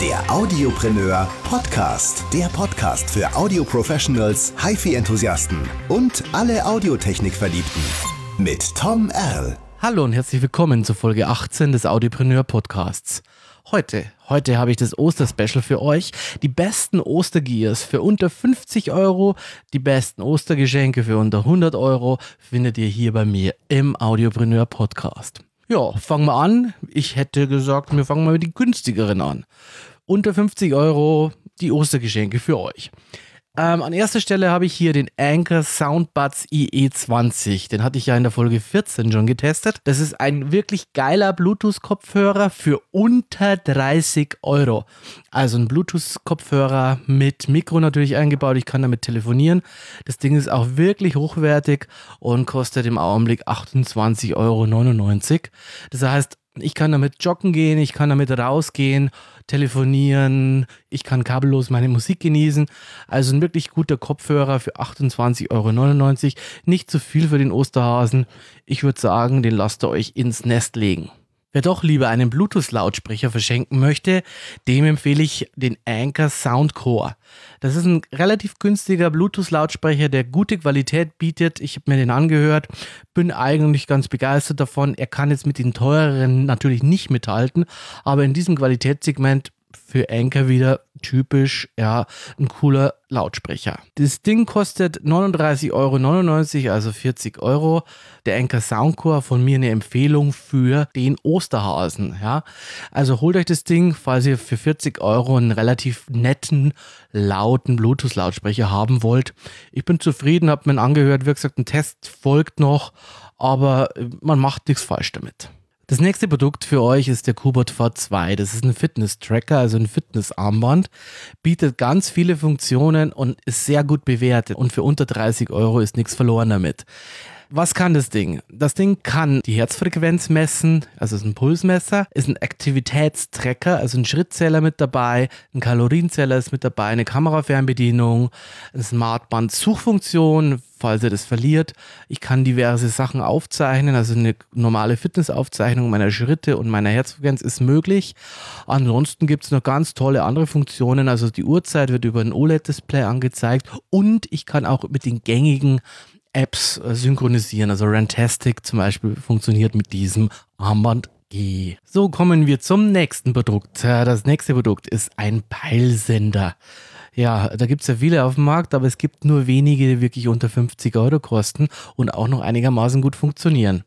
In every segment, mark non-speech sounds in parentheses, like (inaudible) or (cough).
Der Audiopreneur Podcast. Der Podcast für Audio-Professionals, HiFi-Enthusiasten und alle Audiotechnik-Verliebten. Mit Tom Erl. Hallo und herzlich willkommen zur Folge 18 des Audiopreneur Podcasts. Heute, heute habe ich das Osterspecial für euch. Die besten Ostergears für unter 50 Euro, die besten Ostergeschenke für unter 100 Euro findet ihr hier bei mir im Audiopreneur Podcast. Ja, fangen wir an. Ich hätte gesagt, wir fangen mal mit den günstigeren an. Unter 50 Euro die Ostergeschenke für euch. Ähm, an erster Stelle habe ich hier den Anchor Soundbuds IE20. Den hatte ich ja in der Folge 14 schon getestet. Das ist ein wirklich geiler Bluetooth-Kopfhörer für unter 30 Euro. Also ein Bluetooth-Kopfhörer mit Mikro natürlich eingebaut. Ich kann damit telefonieren. Das Ding ist auch wirklich hochwertig und kostet im Augenblick 28,99 Euro. Das heißt, ich kann damit joggen gehen, ich kann damit rausgehen, telefonieren, ich kann kabellos meine Musik genießen. Also ein wirklich guter Kopfhörer für 28,99 Euro. Nicht zu viel für den Osterhasen. Ich würde sagen, den lasst ihr euch ins Nest legen. Wer doch lieber einen Bluetooth-Lautsprecher verschenken möchte, dem empfehle ich den Anchor Soundcore. Das ist ein relativ günstiger Bluetooth-Lautsprecher, der gute Qualität bietet. Ich habe mir den angehört, bin eigentlich ganz begeistert davon. Er kann jetzt mit den teureren natürlich nicht mithalten, aber in diesem Qualitätssegment für Anker wieder typisch, ja, ein cooler Lautsprecher. Das Ding kostet 39,99 Euro, also 40 Euro. Der Anker Soundcore von mir eine Empfehlung für den Osterhasen, ja. Also holt euch das Ding, falls ihr für 40 Euro einen relativ netten, lauten Bluetooth-Lautsprecher haben wollt. Ich bin zufrieden, habe mir angehört, wie gesagt, ein Test folgt noch, aber man macht nichts falsch damit. Das nächste Produkt für euch ist der Kubot V2. Das ist ein Fitness-Tracker, also ein Fitness-Armband. Bietet ganz viele Funktionen und ist sehr gut bewertet. Und für unter 30 Euro ist nichts verloren damit. Was kann das Ding? Das Ding kann die Herzfrequenz messen, also ist ein Pulsmesser, ist ein Aktivitätstracker, also ein Schrittzähler mit dabei, ein Kalorienzähler ist mit dabei, eine Kamerafernbedienung, eine Smartband-Suchfunktion, falls ihr das verliert. Ich kann diverse Sachen aufzeichnen, also eine normale Fitnessaufzeichnung meiner Schritte und meiner Herzfrequenz ist möglich. Ansonsten gibt es noch ganz tolle andere Funktionen, also die Uhrzeit wird über ein OLED-Display angezeigt und ich kann auch mit den gängigen Apps äh, synchronisieren. Also Rantastic zum Beispiel funktioniert mit diesem Armband G. So kommen wir zum nächsten Produkt. Das nächste Produkt ist ein Peilsender. Ja, da gibt es ja viele auf dem Markt, aber es gibt nur wenige, die wirklich unter 50 Euro kosten und auch noch einigermaßen gut funktionieren.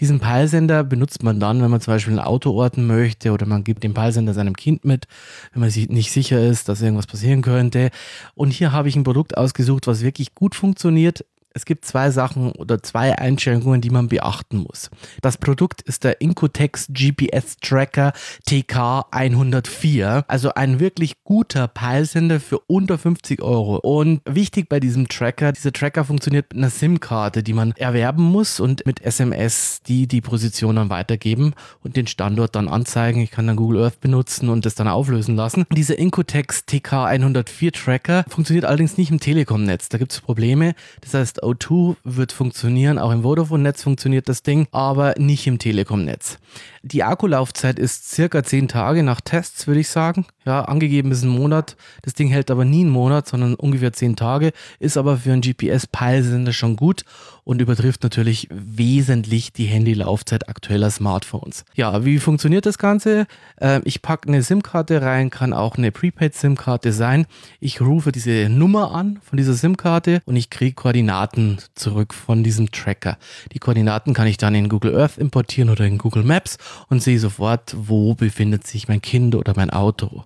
Diesen Peilsender benutzt man dann, wenn man zum Beispiel ein Auto orten möchte oder man gibt den Peilsender seinem Kind mit, wenn man sich nicht sicher ist, dass irgendwas passieren könnte. Und hier habe ich ein Produkt ausgesucht, was wirklich gut funktioniert, es gibt zwei Sachen oder zwei Einschränkungen, die man beachten muss. Das Produkt ist der Incotex GPS Tracker TK104, also ein wirklich guter Peilsender für unter 50 Euro. Und wichtig bei diesem Tracker, dieser Tracker funktioniert mit einer SIM-Karte, die man erwerben muss und mit SMS, die die Position dann weitergeben und den Standort dann anzeigen. Ich kann dann Google Earth benutzen und das dann auflösen lassen. Dieser Incotex TK104 Tracker funktioniert allerdings nicht im Telekom-Netz. Da gibt es Probleme. Das heißt, O2 wird funktionieren, auch im Vodafone-Netz funktioniert das Ding, aber nicht im Telekom-Netz. Die Akkulaufzeit ist circa 10 Tage nach Tests, würde ich sagen. Ja, angegeben ist ein Monat. Das Ding hält aber nie einen Monat, sondern ungefähr 10 Tage, ist aber für einen GPS-Peilsender schon gut und übertrifft natürlich wesentlich die Handylaufzeit aktueller Smartphones. Ja, wie funktioniert das Ganze? Äh, ich packe eine SIM-Karte rein, kann auch eine Prepaid-SIM-Karte sein. Ich rufe diese Nummer an von dieser SIM-Karte und ich kriege Koordinaten zurück von diesem Tracker. Die Koordinaten kann ich dann in Google Earth importieren oder in Google Maps und sehe sofort, wo befindet sich mein Kind oder mein Auto.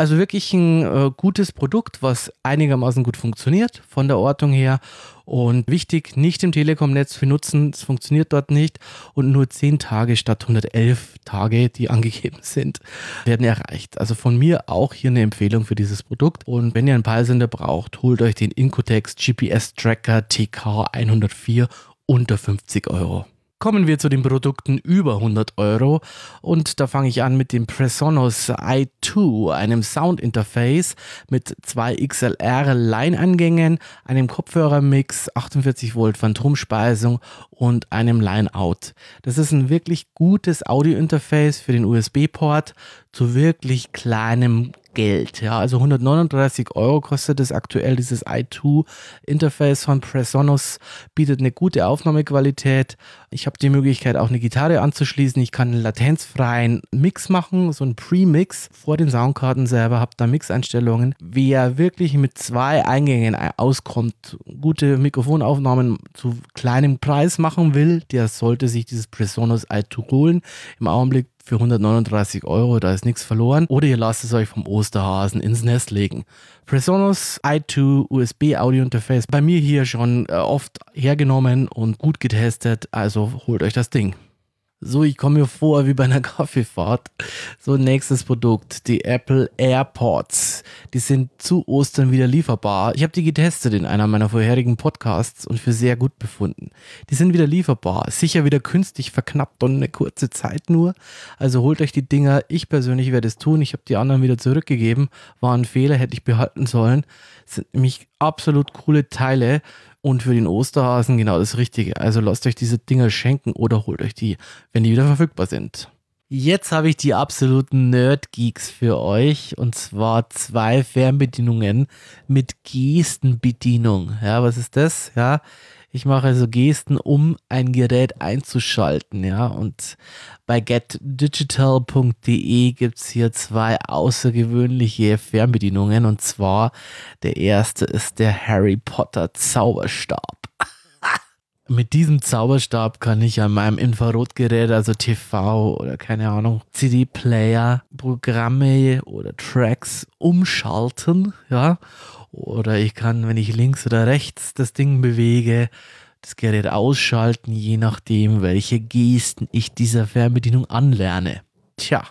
Also wirklich ein äh, gutes Produkt, was einigermaßen gut funktioniert von der Ortung her. Und wichtig, nicht im Telekom-Netz benutzen, es funktioniert dort nicht. Und nur 10 Tage statt 111 Tage, die angegeben sind, werden erreicht. Also von mir auch hier eine Empfehlung für dieses Produkt. Und wenn ihr einen Peilsender braucht, holt euch den Incotex GPS Tracker TK 104 unter 50 Euro. Kommen wir zu den Produkten über 100 Euro und da fange ich an mit dem Presonus i2, einem Soundinterface mit zwei XLR Line-Eingängen, einem Kopfhörermix, 48 Volt Phantomspeisung und einem Line-Out. Das ist ein wirklich gutes Audio-Interface für den USB-Port zu wirklich kleinem Geld. Ja, also 139 Euro kostet es aktuell. Dieses i2-Interface von Presonus bietet eine gute Aufnahmequalität. Ich habe die Möglichkeit, auch eine Gitarre anzuschließen. Ich kann einen latenzfreien Mix machen, so einen Pre-Mix vor den Soundkarten selber, habe da Mixeinstellungen. Wer wirklich mit zwei Eingängen auskommt, gute Mikrofonaufnahmen zu kleinem Preis machen will, der sollte sich dieses Presonus i2 holen. Im Augenblick für 139 Euro, da ist nichts verloren. Oder ihr lasst es euch vom Osterhasen ins Nest legen. Presonus i2 USB Audio Interface bei mir hier schon äh, oft hergenommen und gut getestet, also holt euch das Ding. So, ich komme mir vor wie bei einer (laughs) Kaffeefahrt. So, nächstes Produkt, die Apple AirPods. Die sind zu Ostern wieder lieferbar. Ich habe die getestet in einer meiner vorherigen Podcasts und für sehr gut befunden. Die sind wieder lieferbar. Sicher wieder künstlich verknappt und eine kurze Zeit nur. Also holt euch die Dinger. Ich persönlich werde es tun. Ich habe die anderen wieder zurückgegeben. War ein Fehler, hätte ich behalten sollen. sind nämlich absolut coole Teile und für den Osterhasen genau das Richtige. Also lasst euch diese Dinger schenken oder holt euch die, wenn die wieder verfügbar sind. Jetzt habe ich die absoluten Nerd-Geeks für euch und zwar zwei Fernbedienungen mit Gestenbedienung. Ja, was ist das? Ja, ich mache also Gesten, um ein Gerät einzuschalten, ja. Und bei getdigital.de gibt es hier zwei außergewöhnliche Fernbedienungen. Und zwar der erste ist der Harry Potter Zauberstab. (laughs) Mit diesem Zauberstab kann ich an meinem Infrarotgerät, also TV oder keine Ahnung, CD-Player, Programme oder Tracks umschalten, ja. Oder ich kann, wenn ich links oder rechts das Ding bewege, das Gerät ausschalten, je nachdem, welche Gesten ich dieser Fernbedienung anlerne. Tja,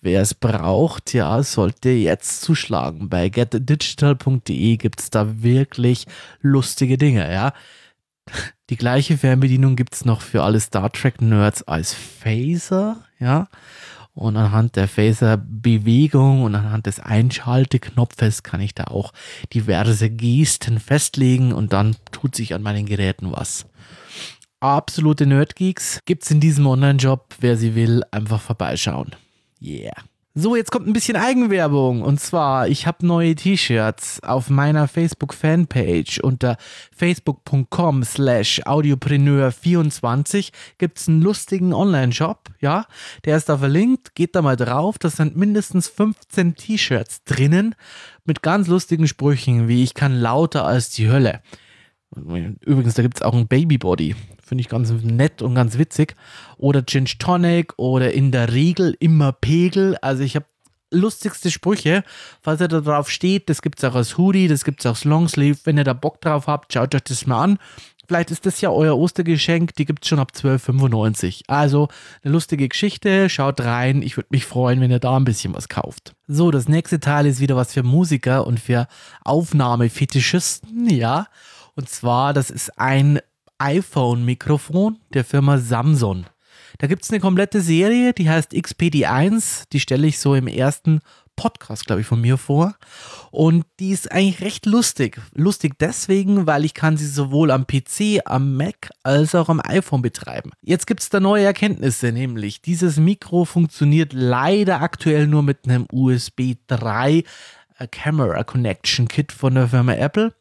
wer es braucht, ja, sollte jetzt zuschlagen. Bei getdigital.de gibt es da wirklich lustige Dinge, ja. Die gleiche Fernbedienung gibt es noch für alle Star Trek-Nerds als Phaser, ja. Und anhand der Phaser-Bewegung und anhand des Einschalteknopfes kann ich da auch diverse Gesten festlegen und dann tut sich an meinen Geräten was. Absolute Nerdgeeks gibt's in diesem Online-Job. Wer sie will, einfach vorbeischauen. Yeah. So, jetzt kommt ein bisschen Eigenwerbung. Und zwar, ich habe neue T-Shirts auf meiner Facebook-Fanpage unter facebook.com slash audiopreneur24 gibt es einen lustigen Online-Shop, ja. Der ist da verlinkt, geht da mal drauf. Das sind mindestens 15 T-Shirts drinnen mit ganz lustigen Sprüchen, wie ich kann lauter als die Hölle. Übrigens, da gibt es auch ein Babybody. Finde ich ganz nett und ganz witzig. Oder Gin Tonic oder in der Regel immer Pegel. Also ich habe lustigste Sprüche. Falls ihr da drauf steht, das gibt es auch als Hoodie, das gibt es auch als Longsleeve. Wenn ihr da Bock drauf habt, schaut euch das mal an. Vielleicht ist das ja euer Ostergeschenk, die gibt es schon ab 12,95. Also eine lustige Geschichte, schaut rein. Ich würde mich freuen, wenn ihr da ein bisschen was kauft. So, das nächste Teil ist wieder was für Musiker und für Aufnahmefetischisten, ja. Und zwar, das ist ein iPhone-Mikrofon der Firma Samsung. Da gibt es eine komplette Serie, die heißt XPD1. Die stelle ich so im ersten Podcast, glaube ich, von mir vor. Und die ist eigentlich recht lustig. Lustig deswegen, weil ich kann sie sowohl am PC, am Mac als auch am iPhone betreiben. Jetzt gibt es da neue Erkenntnisse, nämlich dieses Mikro funktioniert leider aktuell nur mit einem USB 3 Camera Connection Kit von der Firma Apple.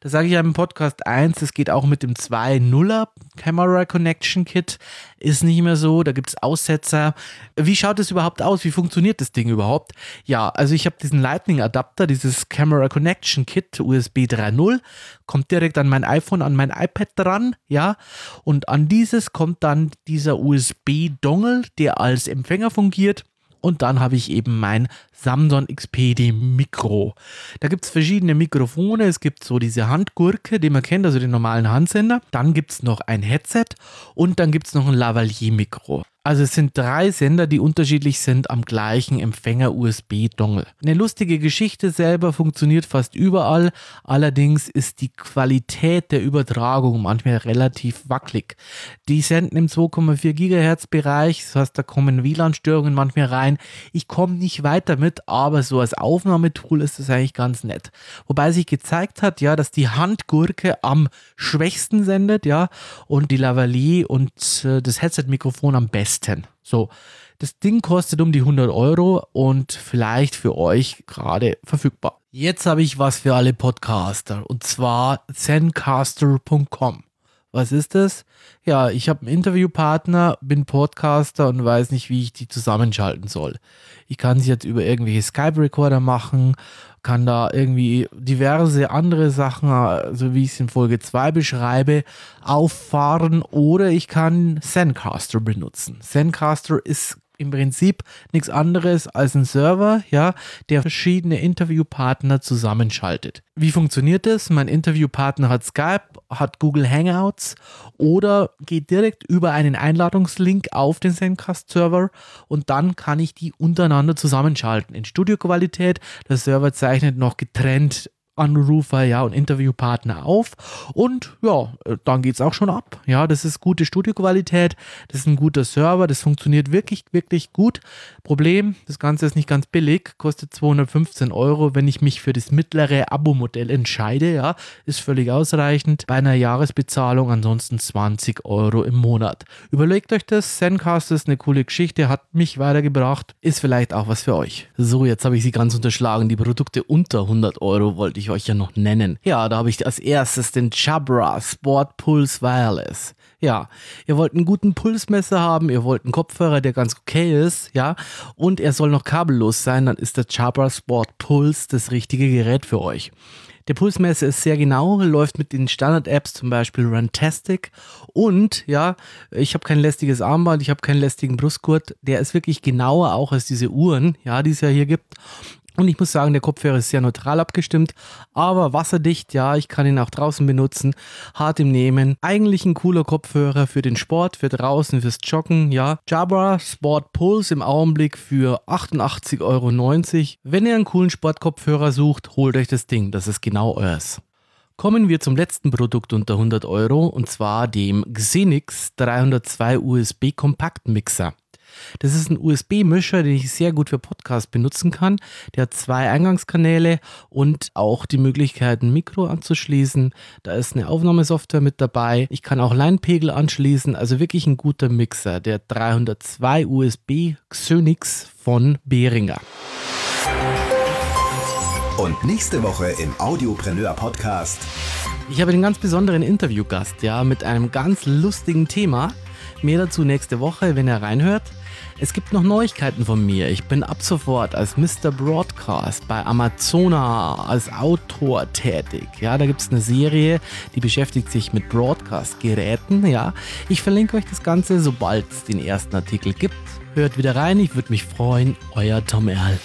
Da sage ich ja im Podcast 1, es geht auch mit dem 2.0er Camera Connection Kit. Ist nicht mehr so, da gibt es Aussetzer. Wie schaut es überhaupt aus? Wie funktioniert das Ding überhaupt? Ja, also ich habe diesen Lightning Adapter, dieses Camera Connection Kit USB 3.0, kommt direkt an mein iPhone, an mein iPad dran, ja. Und an dieses kommt dann dieser USB-Dongle, der als Empfänger fungiert. Und dann habe ich eben mein Samsung XPD Mikro. Da gibt es verschiedene Mikrofone. Es gibt so diese Handgurke, die man kennt, also den normalen Handsender. Dann gibt es noch ein Headset und dann gibt es noch ein Lavalier-Mikro. Also es sind drei Sender, die unterschiedlich sind am gleichen Empfänger USB-Dongle. Eine lustige Geschichte selber funktioniert fast überall, allerdings ist die Qualität der Übertragung manchmal relativ wackelig. Die senden im 2,4 GHz Bereich, das heißt, da kommen WLAN-Störungen manchmal rein. Ich komme nicht weiter mit, aber so als Aufnahmetool ist das eigentlich ganz nett. Wobei sich gezeigt hat, ja, dass die Handgurke am schwächsten sendet, ja, und die Lavalier und äh, das Headset-Mikrofon am besten testen. So, das Ding kostet um die 100 Euro und vielleicht für euch gerade verfügbar. Jetzt habe ich was für alle Podcaster und zwar zencaster.com. Was ist das? Ja, ich habe einen Interviewpartner, bin Podcaster und weiß nicht, wie ich die zusammenschalten soll. Ich kann sie jetzt über irgendwelche Skype-Recorder machen, kann da irgendwie diverse andere Sachen, so wie ich es in Folge 2 beschreibe, auffahren oder ich kann Zencaster benutzen. Zencaster ist im Prinzip nichts anderes als ein Server, ja, der verschiedene Interviewpartner zusammenschaltet. Wie funktioniert das? Mein Interviewpartner hat Skype, hat Google Hangouts oder geht direkt über einen Einladungslink auf den Zencast-Server und dann kann ich die untereinander zusammenschalten in Studioqualität. Der Server zeichnet noch getrennt Anrufer, ja, und Interviewpartner auf. Und ja, dann geht es auch schon ab. Ja, das ist gute Studioqualität, das ist ein guter Server, das funktioniert wirklich, wirklich gut. Problem, das Ganze ist nicht ganz billig, kostet 215 Euro, wenn ich mich für das mittlere Abo-Modell entscheide, ja, ist völlig ausreichend. Bei einer Jahresbezahlung ansonsten 20 Euro im Monat. Überlegt euch das, Zencast ist eine coole Geschichte, hat mich weitergebracht, ist vielleicht auch was für euch. So, jetzt habe ich sie ganz unterschlagen. Die Produkte unter 100 Euro wollte ich ich euch ja noch nennen. Ja, da habe ich als erstes den Jabra Sport Pulse Wireless. Ja, ihr wollt einen guten Pulsmesser haben, ihr wollt einen Kopfhörer, der ganz okay ist, ja, und er soll noch kabellos sein, dann ist der Jabra Sport Pulse das richtige Gerät für euch. Der Pulsmesser ist sehr genau, läuft mit den Standard-Apps, zum Beispiel Runtastic. Und ja, ich habe kein lästiges Armband, ich habe keinen lästigen Brustgurt. Der ist wirklich genauer auch als diese Uhren, ja, die es ja hier gibt. Und ich muss sagen, der Kopfhörer ist sehr neutral abgestimmt, aber wasserdicht, ja, ich kann ihn auch draußen benutzen, hart im Nehmen. Eigentlich ein cooler Kopfhörer für den Sport, für draußen, fürs Joggen, ja. Jabra Sport Pulse im Augenblick für 88,90 Euro. Wenn ihr einen coolen Sportkopfhörer sucht, holt euch das Ding, das ist genau euers. Kommen wir zum letzten Produkt unter 100 Euro und zwar dem Xenix 302 USB Kompaktmixer. Das ist ein USB-Mischer, den ich sehr gut für Podcasts benutzen kann. Der hat zwei Eingangskanäle und auch die Möglichkeit, ein Mikro anzuschließen. Da ist eine Aufnahmesoftware mit dabei. Ich kann auch Leinpegel anschließen. Also wirklich ein guter Mixer. Der 302 USB Xönix von Behringer. Und nächste Woche im Audiopreneur Podcast. Ich habe einen ganz besonderen Interviewgast, ja, mit einem ganz lustigen Thema. Mehr dazu nächste Woche, wenn ihr reinhört. Es gibt noch Neuigkeiten von mir. Ich bin ab sofort als Mr. Broadcast bei Amazona als Autor tätig. Ja, da gibt es eine Serie, die beschäftigt sich mit Broadcast-Geräten. Ja, ich verlinke euch das Ganze, sobald es den ersten Artikel gibt. Hört wieder rein, ich würde mich freuen. Euer Tom Erl.